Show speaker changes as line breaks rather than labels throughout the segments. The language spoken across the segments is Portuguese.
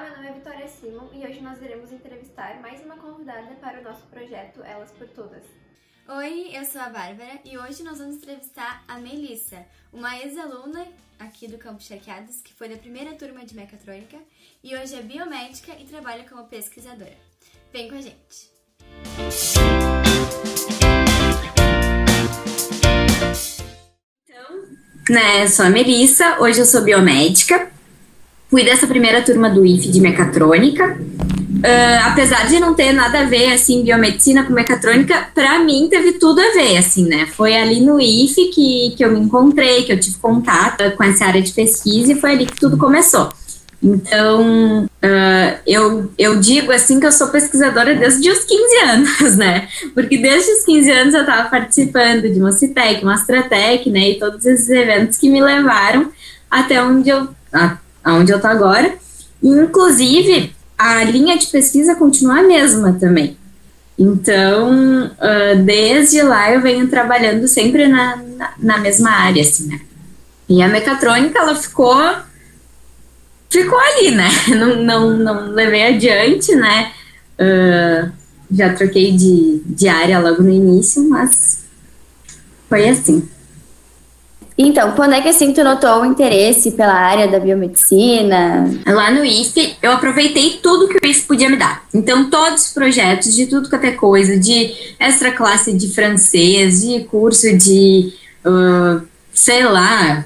Olá, meu nome é Vitória Simon e hoje nós iremos entrevistar mais uma convidada para o nosso projeto Elas por Todas.
Oi, eu sou a Bárbara e hoje nós vamos entrevistar a Melissa, uma ex-aluna aqui do Campo Charqueados, que foi da primeira turma de mecatrônica e hoje é biomédica e trabalha como pesquisadora. Vem com a gente!
Então, né, sou a Melissa, hoje eu sou biomédica fui dessa primeira turma do IF de mecatrônica. Uh, apesar de não ter nada a ver, assim, biomedicina com mecatrônica, para mim teve tudo a ver, assim, né? Foi ali no IF que, que eu me encontrei, que eu tive contato com essa área de pesquisa e foi ali que tudo começou. Então, uh, eu, eu digo assim que eu sou pesquisadora desde os 15 anos, né? Porque desde os 15 anos eu estava participando de Mocitec, Mastratec, né? E todos esses eventos que me levaram até onde eu, aonde eu estou agora. Inclusive, a linha de pesquisa continua a mesma também. Então, uh, desde lá eu venho trabalhando sempre na, na, na, mesma área, assim, né? E a mecatrônica, ela ficou ficou ali, né? Não, não, não levei adiante, né? Uh, já troquei de, de área logo no início, mas foi assim.
Então, quando é que assim tu notou o interesse pela área da biomedicina?
Lá no IFE, eu aproveitei tudo que o IFE podia me dar. Então, todos os projetos, de tudo quanto é coisa, de extra classe de francês, de curso de, uh, sei lá,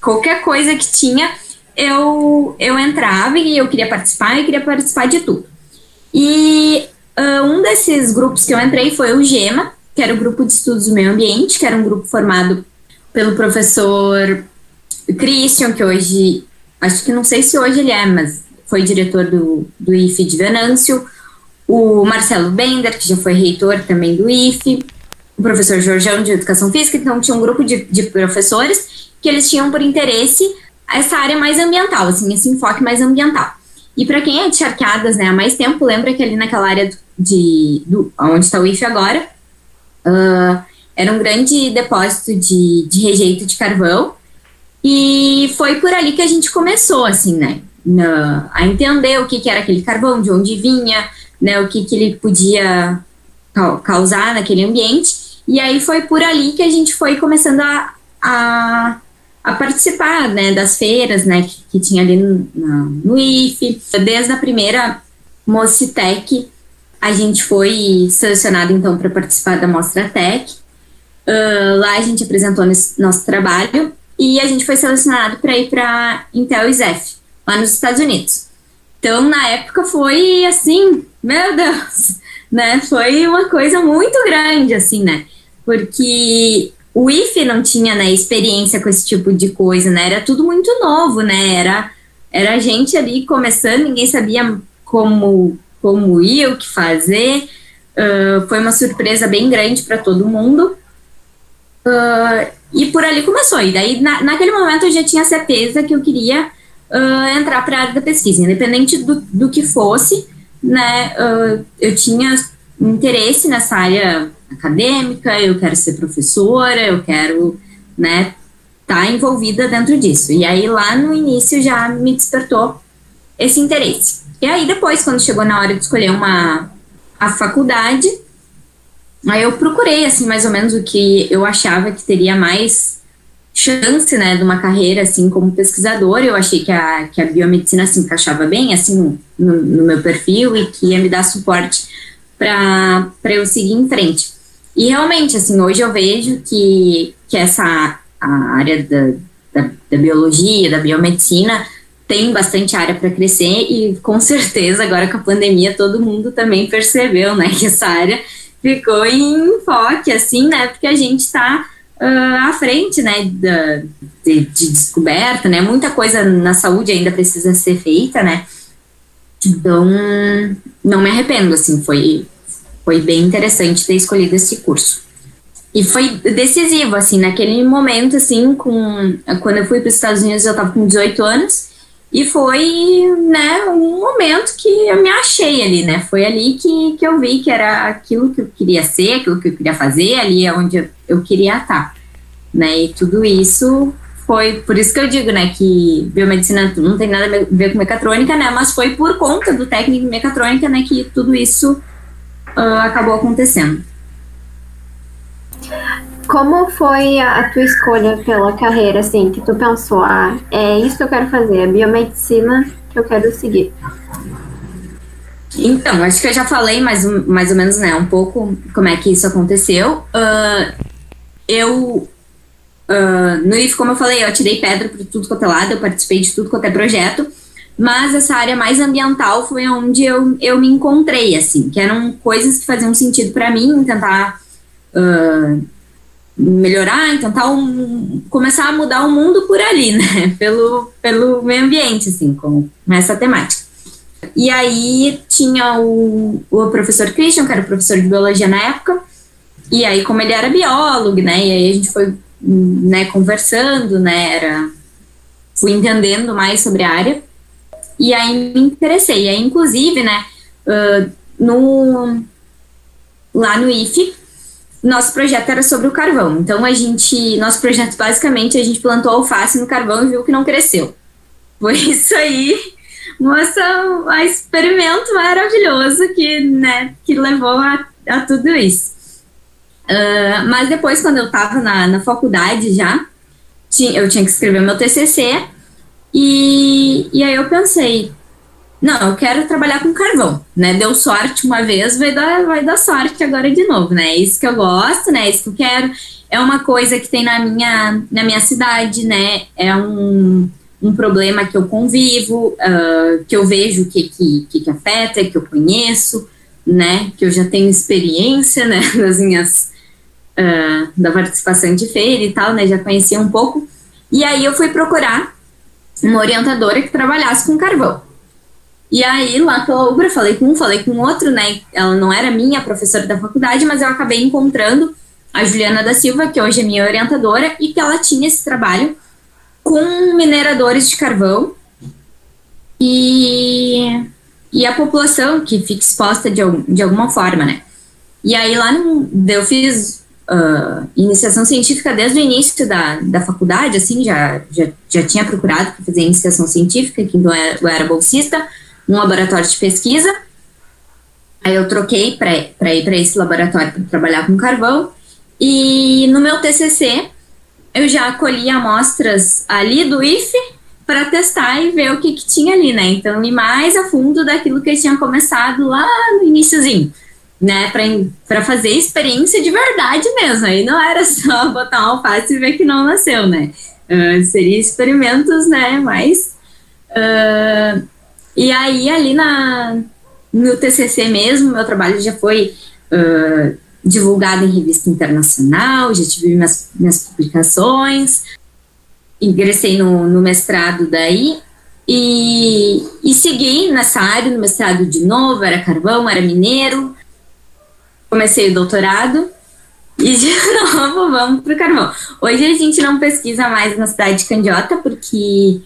qualquer coisa que tinha, eu, eu entrava e eu queria participar e queria participar de tudo. E uh, um desses grupos que eu entrei foi o GEMA, que era o Grupo de Estudos do Meio Ambiente, que era um grupo formado pelo professor Christian, que hoje, acho que não sei se hoje ele é, mas foi diretor do, do IFE de Venâncio, o Marcelo Bender, que já foi reitor também do IFE, o professor Jorjão de Educação Física, então tinha um grupo de, de professores que eles tinham por interesse essa área mais ambiental, assim, esse enfoque mais ambiental. E para quem é de charqueadas, né, há mais tempo, lembra que ali naquela área de, do, onde está o IFE agora, uh, era um grande depósito de, de rejeito de carvão. E foi por ali que a gente começou, assim, né? Na, a entender o que, que era aquele carvão, de onde vinha, né? O que, que ele podia causar naquele ambiente. E aí foi por ali que a gente foi começando a, a, a participar, né? Das feiras, né? Que, que tinha ali no, no IFE. Desde a primeira Mocitec, a gente foi selecionado, então, para participar da Mostra Tech. Uh, lá a gente apresentou nosso trabalho e a gente foi selecionado para ir para Intel e Zef, lá nos Estados Unidos. Então, na época foi assim, meu Deus, né? Foi uma coisa muito grande, assim, né? Porque o IFE não tinha, né, experiência com esse tipo de coisa, né? Era tudo muito novo, né? Era, era a gente ali começando, ninguém sabia como, como ir, o que fazer. Uh, foi uma surpresa bem grande para todo mundo. Uh, e por ali começou. E daí, na, naquele momento, eu já tinha certeza que eu queria uh, entrar para a área da pesquisa, independente do, do que fosse, né? Uh, eu tinha interesse nessa área acadêmica, eu quero ser professora, eu quero, né, estar tá envolvida dentro disso. E aí, lá no início, já me despertou esse interesse. E aí, depois, quando chegou na hora de escolher uma a faculdade, Aí eu procurei, assim, mais ou menos o que eu achava que teria mais chance, né, de uma carreira, assim, como pesquisadora. Eu achei que a, que a biomedicina se encaixava bem, assim, no, no meu perfil e que ia me dar suporte para eu seguir em frente. E realmente, assim, hoje eu vejo que, que essa área da, da, da biologia, da biomedicina, tem bastante área para crescer e com certeza agora com a pandemia todo mundo também percebeu, né, que essa área ficou em enfoque, assim, né? Porque a gente está uh, ah, à frente, né, da, de, de, descoberta, né? Muita coisa na saúde ainda precisa ser feita, né? Então, não me arrependo, assim, foi, foi bem interessante ter escolhido esse curso. E foi decisivo, assim, naquele momento, assim, com, quando eu fui para os Estados Unidos, eu estava com 18 anos, e foi, né, um momento que eu me achei ali, né? Foi ali que, que eu vi que era aquilo que eu queria ser, aquilo que eu queria fazer, ali é onde eu, queria estar, né? E tudo isso foi por isso que eu digo, né, que biomedicina não tem nada a ver com mecatrônica, né, mas foi por conta do técnico de mecatrônica, né, que tudo isso uh, acabou acontecendo.
Como foi a tua escolha pela carreira, assim, que tu pensou, ah, é isso que eu quero fazer, é biomedicina que eu quero seguir?
Então, acho que eu já falei mais, mais ou menos, né, um pouco como é que isso aconteceu. Uh, eu, uh, no IF, como eu falei, eu atirei pedra para tudo quanto é lado, eu participei de tudo quanto é projeto, mas essa área mais ambiental foi onde eu, eu me encontrei, assim, que eram coisas que faziam sentido para mim, tentar uh, melhorar, tentar um, começar a mudar o mundo por ali, né, pelo, pelo meio ambiente, assim, com essa temática. E aí tinha o, o professor Christian, que era professor de biologia na época, e aí como ele era biólogo, né, e aí a gente foi, né, conversando, né, era, fui entendendo mais sobre a área, e aí me interessei, e aí inclusive, né, uh, no, lá no IFE, nosso projeto era sobre o carvão, então a gente, nosso projeto basicamente, a gente plantou alface no carvão e viu que não cresceu. Foi isso aí, nossa, um experimento maravilhoso que, né, que levou a, a tudo isso. Uh, mas depois, quando eu estava na, na faculdade já, tinha, eu tinha que escrever meu TCC, e, e aí eu pensei, não, eu quero trabalhar com carvão, né? Deu sorte uma vez, vai dar, vai dar sorte agora de novo, né? É isso que eu gosto, né? É isso que eu quero. É uma coisa que tem na minha, na minha cidade, né? É um, um problema que eu convivo, uh, que eu vejo o que, que, que, afeta, que eu conheço, né, que eu já tenho experiência, né, das minhas, uh, da participação de feira e tal, né, já conhecia um pouco, e aí eu fui procurar uma orientadora que trabalhasse com carvão. E aí, lá pela Ubra, falei com um, falei com outro, né, ela não era minha professora da faculdade, mas eu acabei encontrando a Juliana da Silva, que hoje é minha orientadora, e que ela tinha esse trabalho com mineradores de carvão. E, e a população que fica exposta de, de alguma forma, né? E aí lá no, eu fiz uh, iniciação científica desde o início da, da faculdade, assim, já, já, já tinha procurado fazer iniciação científica, que então eu era bolsista, num laboratório de pesquisa. Aí eu troquei para ir para esse laboratório para trabalhar com carvão. E no meu TCC, eu já colhi amostras ali do IFE para testar e ver o que, que tinha ali, né? Então, ir mais a fundo daquilo que eu tinha começado lá no iníciozinho, né? Para fazer experiência de verdade mesmo. Aí não era só botar uma alface e ver que não nasceu, né? Uh, seria experimentos, né? Mais. Uh, e aí, ali na, no TCC mesmo, meu trabalho já foi uh, divulgado em revista internacional, já tive minhas, minhas publicações, ingressei no, no mestrado daí e, e segui nessa área, no mestrado de novo, era carvão, era mineiro, comecei o doutorado e de novo vamos para o carvão. Hoje a gente não pesquisa mais na cidade de Candiota porque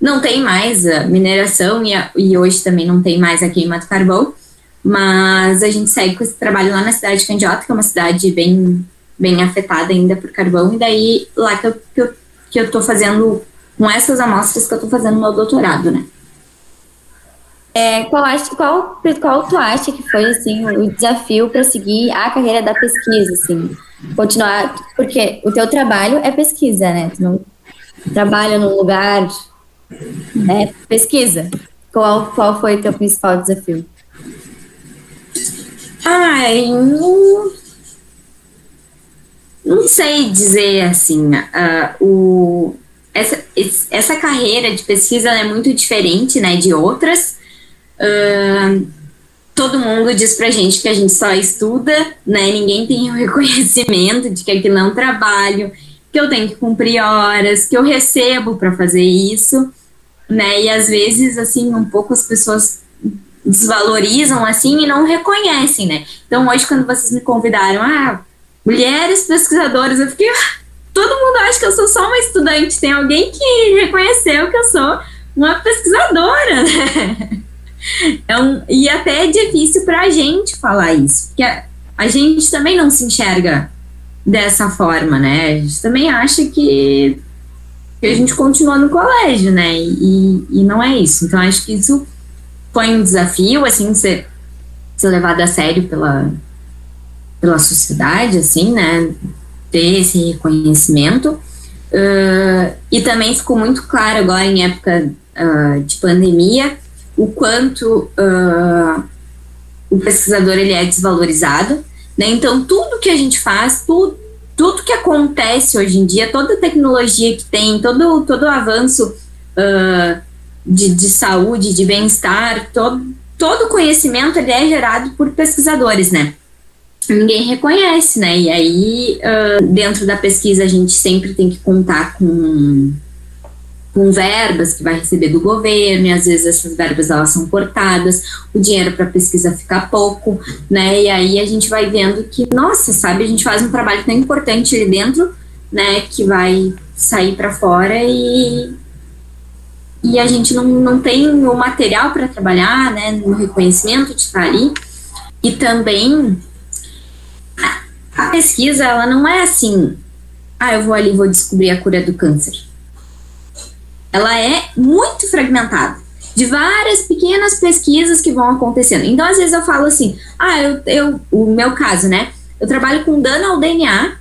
não tem mais a mineração e, a, e hoje também não tem mais a queima do carvão. Mas a gente segue com esse trabalho lá na cidade de Candiota, que é uma cidade bem, bem afetada ainda por carvão, e daí lá que eu, que eu, que eu tô fazendo, com essas amostras que eu tô fazendo meu doutorado, né?
É, qual, acha, qual, qual tu acha que foi assim o desafio para seguir a carreira da pesquisa, assim? Continuar, porque o teu trabalho é pesquisa, né? Tu não trabalha num lugar, é pesquisa. Qual, qual foi o teu principal desafio?
Ai, não, não sei dizer assim. Uh, o, essa, essa carreira de pesquisa é muito diferente né, de outras. Uh, todo mundo diz pra gente que a gente só estuda, né? Ninguém tem o reconhecimento de que aquilo é um trabalho, que eu tenho que cumprir horas, que eu recebo para fazer isso, né? E às vezes, assim, um pouco as pessoas desvalorizam assim e não reconhecem, né? Então hoje quando vocês me convidaram, ah, mulheres pesquisadoras, eu fiquei, ah, todo mundo acha que eu sou só uma estudante, tem alguém que reconheceu que eu sou uma pesquisadora, né? É um, e até é difícil para a gente falar isso, porque a, a gente também não se enxerga dessa forma, né? A gente também acha que a gente continua no colégio, né? E, e não é isso. Então, acho que isso foi um desafio, assim, ser, ser levado a sério pela, pela sociedade, assim, né? Ter esse reconhecimento. Uh, e também ficou muito claro agora, em época uh, de pandemia, o quanto uh, o pesquisador ele é desvalorizado. Né? Então, tudo que a gente faz, tudo, tudo que acontece hoje em dia, toda tecnologia que tem, todo, todo o avanço uh, de, de saúde, de bem-estar, todo, todo conhecimento ele é gerado por pesquisadores, né? Ninguém reconhece, né? E aí, uh, dentro da pesquisa, a gente sempre tem que contar com com verbas que vai receber do governo, e às vezes essas verbas elas são cortadas, o dinheiro para pesquisa fica pouco, né? E aí a gente vai vendo que, nossa, sabe, a gente faz um trabalho tão importante ali dentro, né, que vai sair para fora e e a gente não, não tem o material para trabalhar, né, no reconhecimento de estar ali. E também a pesquisa, ela não é assim, ah, eu vou ali vou descobrir a cura do câncer ela é muito fragmentada de várias pequenas pesquisas que vão acontecendo. Então, às vezes eu falo assim, ah, eu, eu o meu caso, né? Eu trabalho com dano ao DNA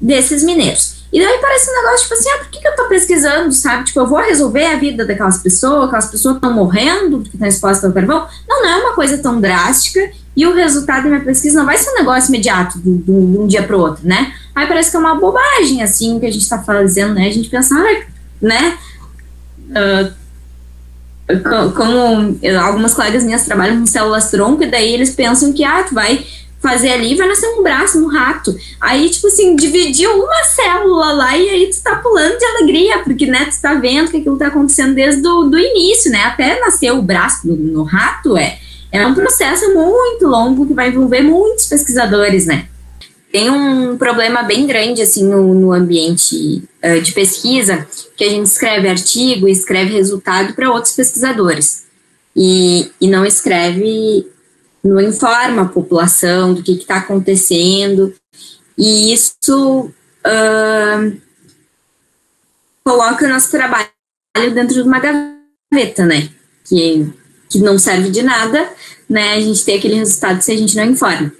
desses mineiros. E daí parece um negócio tipo assim, ah, por que, que eu tô pesquisando, sabe? Tipo, eu vou resolver a vida daquelas pessoas, aquelas pessoas estão morrendo porque estão expostas ao carvão. Não, não é uma coisa tão drástica e o resultado da minha pesquisa não vai ser um negócio imediato, de, um dia para o outro, né? Aí parece que é uma bobagem, assim, que a gente está fazendo, né? A gente pensa, ah, né? Uh, como algumas colegas minhas trabalham com células tronco, e daí eles pensam que, ah, tu vai fazer ali vai nascer um braço, um rato. Aí, tipo assim, dividiu uma célula lá e aí tu tá pulando de alegria, porque, né, tu tá vendo que aquilo tá acontecendo desde o do início, né, até nascer o braço no, no rato, é, é um processo muito longo que vai envolver muitos pesquisadores, né tem um problema bem grande assim no, no ambiente uh, de pesquisa que a gente escreve artigo, escreve resultado para outros pesquisadores e, e não escreve, não informa a população do que está acontecendo e isso uh, coloca o nosso trabalho dentro de uma gaveta, né? Que, que não serve de nada, né? A gente tem aquele resultado se a gente não informa.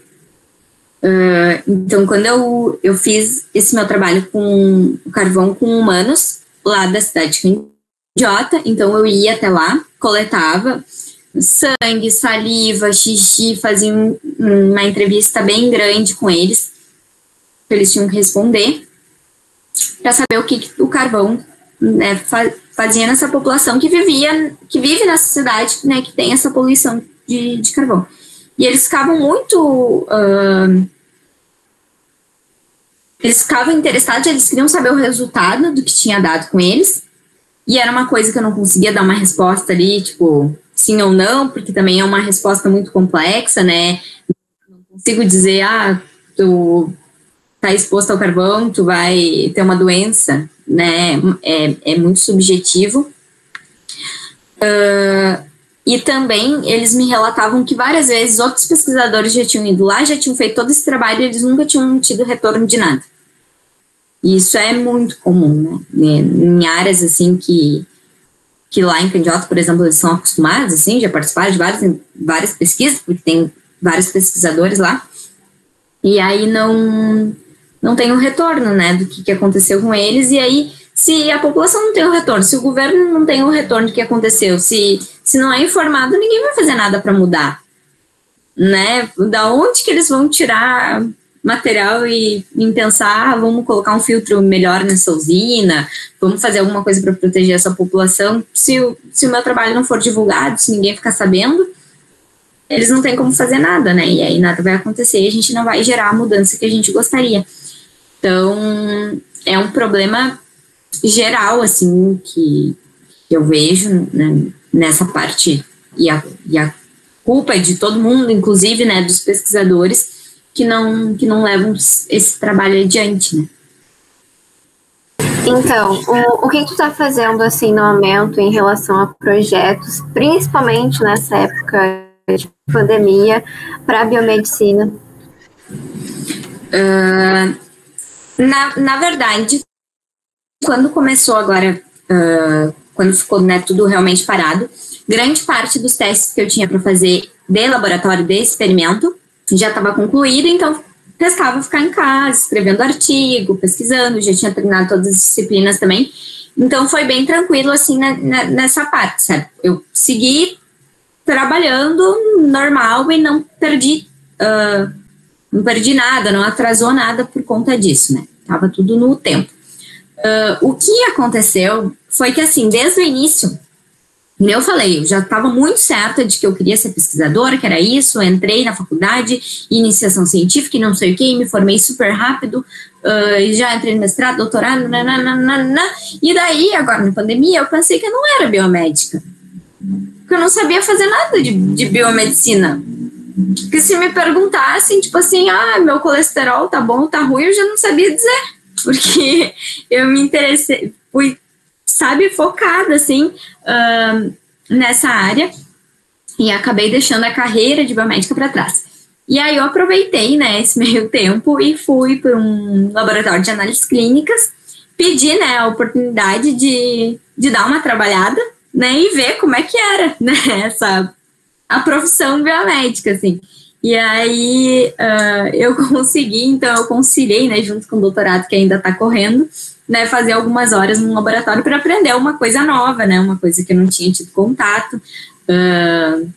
Uh, então, quando eu, eu fiz esse meu trabalho com carvão com humanos, lá da cidade de Candiota, então eu ia até lá, coletava sangue, saliva, xixi, fazia um, uma entrevista bem grande com eles, eles tinham que responder, para saber o que, que o carvão né, fazia nessa população que vivia, que vive nessa cidade, né, que tem essa poluição de, de carvão. E eles ficavam muito. Uh, eles ficavam interessados, eles queriam saber o resultado do que tinha dado com eles. E era uma coisa que eu não conseguia dar uma resposta ali, tipo, sim ou não, porque também é uma resposta muito complexa, né? Não consigo dizer, ah, tu tá exposto ao carvão, tu vai ter uma doença, né? É, é muito subjetivo. Uh, e também eles me relatavam que várias vezes outros pesquisadores já tinham ido lá, já tinham feito todo esse trabalho e eles nunca tinham tido retorno de nada. E isso é muito comum, né? Em áreas assim que, que lá em Candiota, por exemplo, eles são acostumados, assim, já participaram de várias, várias pesquisas, porque tem vários pesquisadores lá. E aí não, não tem um retorno, né, do que, que aconteceu com eles. E aí se a população não tem o retorno, se o governo não tem o retorno do que aconteceu, se, se não é informado, ninguém vai fazer nada para mudar. Né? Da onde que eles vão tirar material e pensar, ah, vamos colocar um filtro melhor nessa usina, vamos fazer alguma coisa para proteger essa população. Se o, se o meu trabalho não for divulgado, se ninguém ficar sabendo, eles não têm como fazer nada, né? E aí nada vai acontecer e a gente não vai gerar a mudança que a gente gostaria. Então, é um problema geral, assim, que, que eu vejo né, nessa parte, e a, e a culpa é de todo mundo, inclusive, né, dos pesquisadores, que não, que não levam esse trabalho adiante, né.
Então, o, o que tu está fazendo assim no momento em relação a projetos, principalmente nessa época de pandemia, para a biomedicina?
Uh, na, na verdade, quando começou agora uh, quando ficou né, tudo realmente parado, grande parte dos testes que eu tinha para fazer de laboratório, de experimento, já estava concluído, então restava ficar em casa, escrevendo artigo, pesquisando, já tinha terminado todas as disciplinas também. Então foi bem tranquilo assim na, na, nessa parte, sabe? Eu segui trabalhando normal e não perdi, uh, não perdi nada, não atrasou nada por conta disso, né? Tava tudo no tempo. Uh, o que aconteceu foi que assim, desde o início eu falei, eu já estava muito certa de que eu queria ser pesquisadora, que era isso, entrei na faculdade, iniciação científica e não sei o que, me formei super rápido, uh, já entrei no mestrado, doutorado, nananana, e daí, agora na pandemia, eu pensei que eu não era biomédica, que eu não sabia fazer nada de, de biomedicina. Porque se me perguntassem, tipo assim, ah, meu colesterol tá bom, tá ruim, eu já não sabia dizer, porque eu me interessei, fui sabe, focada, assim, nessa área e acabei deixando a carreira de biomédica para trás. E aí eu aproveitei, né, esse meio tempo e fui para um laboratório de análises clínicas, pedi, né, a oportunidade de, de dar uma trabalhada, né, e ver como é que era, né, essa, a profissão biomédica, assim. E aí uh, eu consegui, então eu conciliei, né, junto com o doutorado que ainda está correndo, né, fazer algumas horas no laboratório para aprender uma coisa nova, né, uma coisa que eu não tinha tido contato. Uh,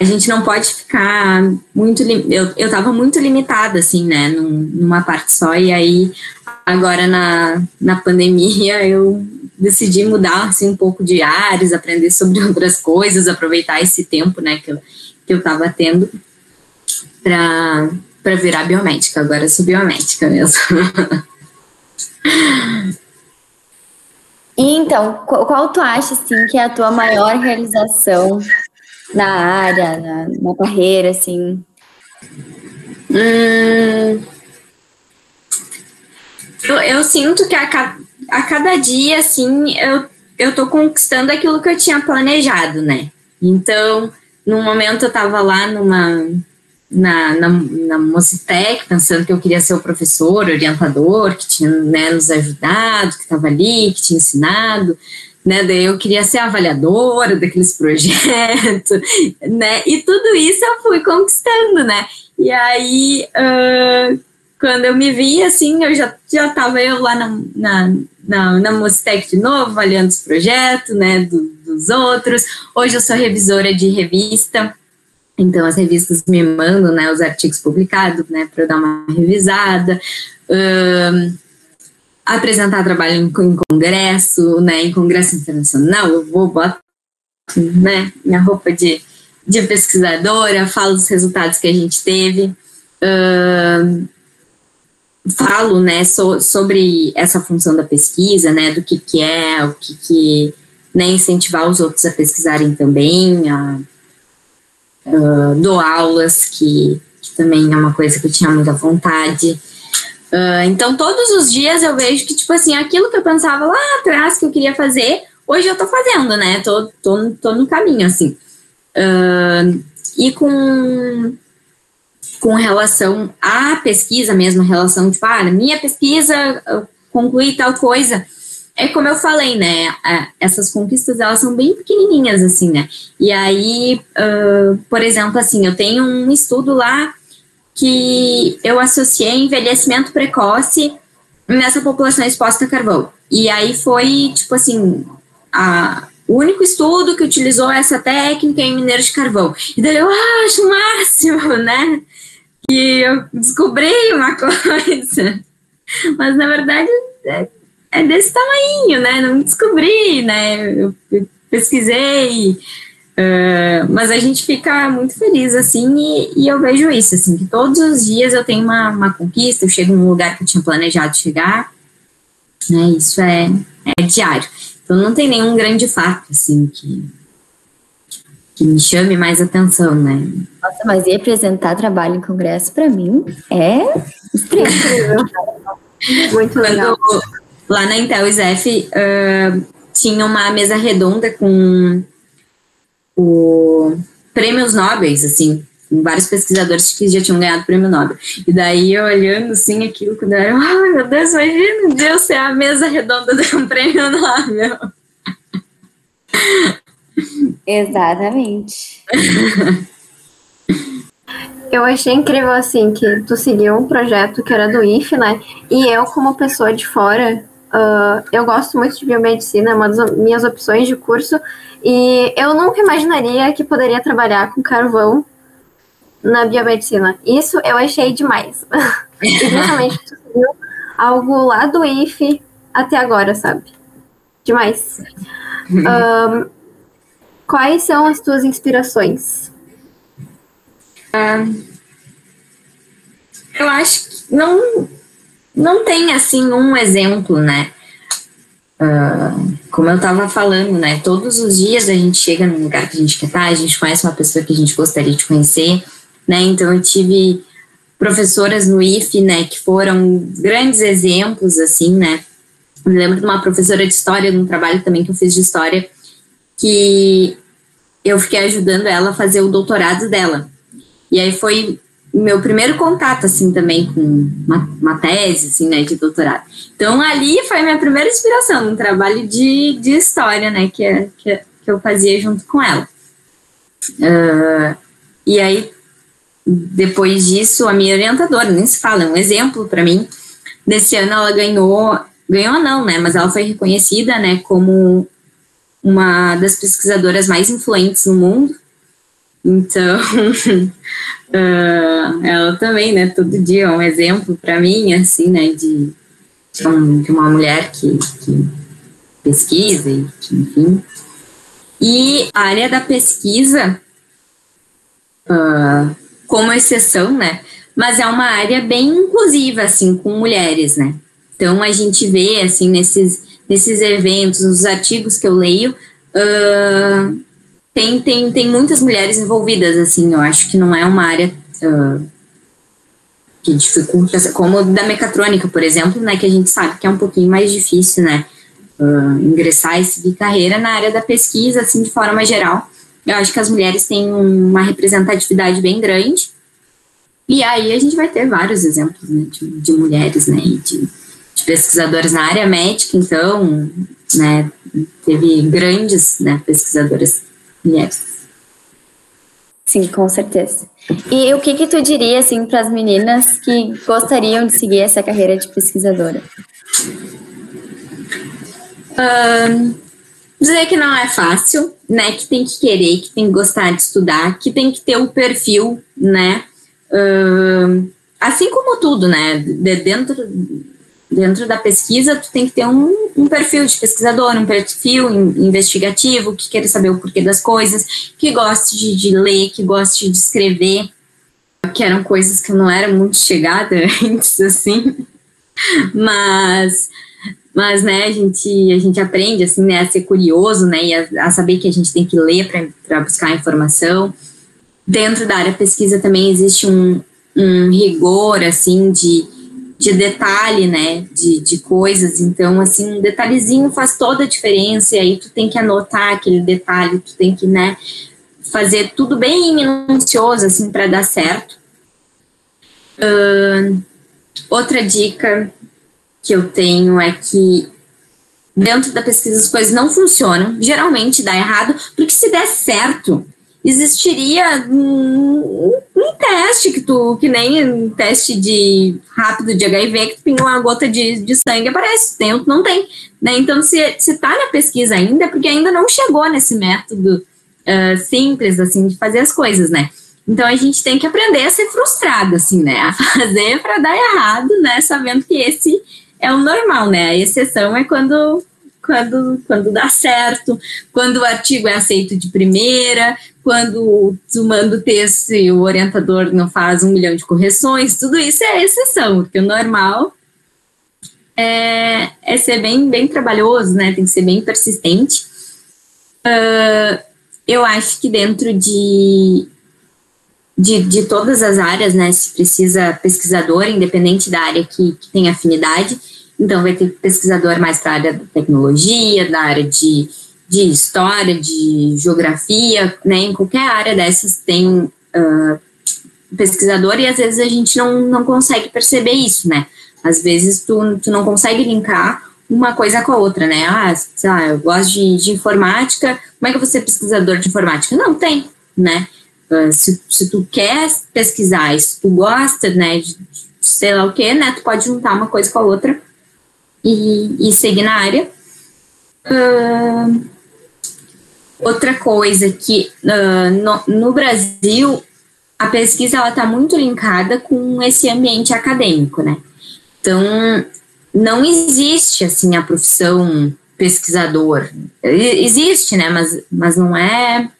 a gente não pode ficar muito. Eu, eu muito limitada, assim, né, num, numa parte só, e aí agora na, na pandemia eu decidi mudar, assim, um pouco de áreas, aprender sobre outras coisas, aproveitar esse tempo, né, que eu, que eu tava tendo para virar biomédica. Agora sou biomédica mesmo.
então, qual, qual, tu acha, assim, que é a tua maior realização na área, na, na carreira, assim?
Hum, eu, eu, sinto que a, a cada dia, assim, eu, eu tô conquistando aquilo que eu tinha planejado, né? Então, no momento eu tava lá numa na, na, na Mocitec, pensando que eu queria ser o professor, orientador, que tinha né, nos ajudado, que estava ali, que tinha ensinado, né, daí eu queria ser avaliadora daqueles projetos, né, e tudo isso eu fui conquistando, né, e aí, uh, quando eu me vi, assim, eu já, já eu lá na, na, na, na Mocitec de novo, avaliando os projetos, né, do, dos outros, hoje eu sou revisora de revista, então, as revistas me mandam né, os artigos publicados né, para eu dar uma revisada. Um, apresentar trabalho em, em, congresso, né, em congresso internacional, eu vou botar né, minha roupa de, de pesquisadora, falo dos resultados que a gente teve, um, falo né, so, sobre essa função da pesquisa, né, do que, que é, o que, que né, incentivar os outros a pesquisarem também, a uh, dou aulas, que, que, também é uma coisa que eu tinha muita vontade. Uh, então, todos os dias eu vejo que, tipo assim, aquilo que eu pensava lá atrás que eu queria fazer, hoje eu tô fazendo, né? Tô, tô, tô no caminho, assim. Uh, e com, com relação à pesquisa mesmo, relação, tipo, ah, minha pesquisa, concluí tal coisa, é como eu falei, né? Essas conquistas elas são bem pequenininhas, assim, né? E aí, uh, por exemplo, assim, eu tenho um estudo lá que eu associei envelhecimento precoce nessa população exposta a carvão. E aí foi, tipo assim, a, o único estudo que utilizou essa técnica em mineiros de carvão. E daí eu ah, acho o máximo, né? E eu descobri uma coisa. Mas na verdade é é desse tamanho, né? Não descobri, né? Eu pesquisei, uh, mas a gente fica muito feliz, assim, e, e, eu vejo isso, assim, que todos os dias eu tenho uma, uma conquista, eu chego num lugar que eu tinha planejado chegar, né? Isso é, é diário. Então não tem nenhum grande fato, assim, que, que me chame mais atenção, né?
Nossa, mas ir apresentar trabalho em congresso, para mim, é incrível.
Muito legal. Quando, lá na Intel ISEF uh, tinha uma mesa redonda com o prêmios nobres, assim, vários pesquisadores que já tinham ganhado prêmio Nobel. E daí, eu olhando assim aquilo, quando eu era, ai meu Deus, imagina eu ser a mesa redonda de um prêmio Nobel.
Exatamente.
Eu achei incrível, assim, que tu seguiu um projeto que era do IF, né? E eu, como pessoa de fora, uh, eu gosto muito de biomedicina, é uma das minhas opções de curso. E eu nunca imaginaria que poderia trabalhar com carvão na biomedicina. Isso eu achei demais. e algo lá do IF até agora, sabe? Demais. Quais são as tuas inspirações?
Uh, eu acho que não, não tem assim um exemplo, né? Uh, como eu estava falando, né? Todos os dias a gente chega num lugar que a gente quer estar, a gente conhece uma pessoa que a gente gostaria de conhecer, né? Então eu tive professoras no IF, né, que foram grandes exemplos, assim, né? Eu me lembro de uma professora de história, num trabalho também que eu fiz de história, que eu fiquei ajudando ela a fazer o doutorado dela. E aí foi meu primeiro contato, assim, também com uma, uma, tese, assim, né, de doutorado. Então, ali foi minha primeira inspiração, um trabalho de, de história, né, que, que, que eu fazia junto com ela. Uh, e aí, depois disso, a minha orientadora, nem se fala, é um exemplo para mim. Nesse ano ela ganhou, ganhou não, né, mas ela foi reconhecida, né, como uma das pesquisadoras mais influentes no mundo. Então, uh, ela também, né, todo dia é um exemplo para mim, assim, né, de, de, um, de uma mulher que, que, pesquisa e enfim. E a área da pesquisa, uh, como exceção, né, mas é uma área bem inclusiva, assim, com mulheres, né. Então, a gente vê, assim, nesses nesses eventos, nos artigos que eu leio, uh, tem, tem, tem muitas mulheres envolvidas, assim, eu acho que não é uma área uh, que dificulta, como da mecatrônica, por exemplo, né, que a gente sabe que é um pouquinho mais difícil, né, uh, ingressar e seguir carreira na área da pesquisa, assim, de forma geral. Eu acho que as mulheres têm uma representatividade bem grande, e aí a gente vai ter vários exemplos, né, de, de mulheres, né, e de de pesquisadoras na área médica, então, né, teve grandes né, pesquisadoras mulheres.
Sim, com certeza. E o que que tu diria, assim, para as meninas que gostariam de seguir essa carreira de pesquisadora?
Um, dizer que não é fácil, né, que tem que querer, que tem que gostar de estudar, que tem que ter o um perfil, né, um, assim como tudo, né, de dentro dentro da pesquisa, tu tem que ter um, um perfil de pesquisador, um perfil investigativo, que queira saber o porquê das coisas, que goste de, de, ler, que goste de escrever, que eram coisas que eu não era muito chegada antes, assim, mas, mas, né, a gente, a gente aprende, assim, né, a ser curioso, né, e a, a saber que a gente tem que ler para buscar informação. Dentro da área pesquisa também existe um, um rigor, assim, de de detalhe, né, de, de coisas. Então, assim, um detalhezinho faz toda a diferença, e aí tu tem que anotar aquele detalhe, tu tem que, né, fazer tudo bem minucioso, assim, para dar certo. Uh, outra dica que eu tenho é que dentro da pesquisa as coisas não funcionam, geralmente dá errado, porque se der certo, existiria um, um, teste que tu, que nem um teste de rápido de HIV, que tu pinga uma gota de, de sangue aparece, tem ou não tem, né? Então, se, se tá na pesquisa ainda, é porque ainda não chegou nesse método uh, simples, assim, de fazer as coisas, né? Então, a gente tem que aprender a ser frustrado, assim, né? A fazer para dar errado, né? Sabendo que esse é o normal, né? A exceção é quando quando, quando dá certo, quando o artigo é aceito de primeira, quando tu manda o texto e o orientador não faz um milhão de correções, tudo isso é exceção, porque o normal é, é ser bem, bem trabalhoso, né? Tem que ser bem persistente. Uh, eu acho que dentro de, de, de, todas as áreas, né, se precisa pesquisador, independente da área que, que tem afinidade, então, vai ter pesquisador mais para a área da tecnologia, da área de, de história, de geografia, né? Em qualquer área dessas tem uh, pesquisador e às vezes a gente não, não consegue perceber isso, né? Às vezes tu, tu não consegue linkar uma coisa com a outra, né? Ah, sei lá, eu gosto de, de informática, como é que eu vou ser pesquisador de informática? Não, tem, né? Uh, se, se tu quer pesquisar, se tu gosta, né, de, sei lá o que, né, tu pode juntar uma coisa com a outra e, e seguir na área. Uh, outra coisa que uh, no, no, Brasil a pesquisa ela está muito linkada com esse ambiente acadêmico, né? Então não existe assim a profissão pesquisador. Existe, né? Mas, mas não é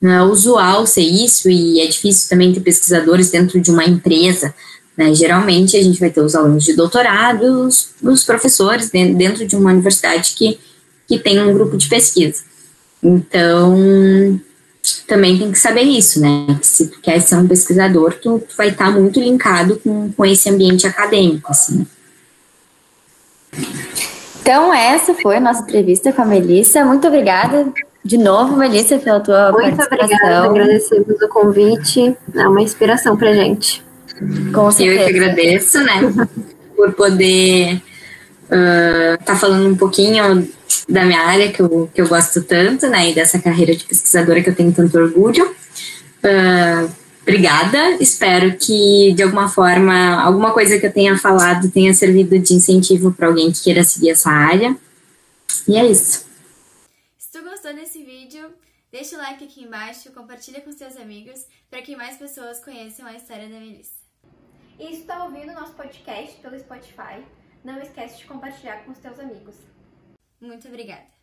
não é usual ser isso e é difícil também ter pesquisadores dentro de uma empresa. Né? Geralmente a gente vai ter os alunos de doutorado, os, os professores dentro de uma universidade que, que tem um grupo de pesquisa. Então, também tem que saber isso, né? Que se tu quer ser um pesquisador, tu, tu vai estar tá muito linkado com, com esse ambiente acadêmico, assim.
Então, essa foi a nossa entrevista com a Melissa. Muito obrigada de novo, Melissa, pela tua
Muito
participação.
obrigada, agradecemos o convite. É uma inspiração pra gente.
Com certeza. Eu que agradeço, né, por poder estar uh, tá falando um pouquinho da minha área que eu, que eu gosto tanto, né, e dessa carreira de pesquisadora que eu tenho tanto orgulho. Uh, obrigada, espero que de alguma forma, alguma coisa que eu tenha falado tenha servido de incentivo para alguém que queira seguir essa área. E é isso.
Se tu gostou desse vídeo, deixa o like aqui embaixo, compartilha com seus amigos para que mais pessoas conheçam a história da Melissa.
E se está ouvindo nosso podcast pelo Spotify, não esquece de compartilhar com os teus amigos.
Muito obrigada!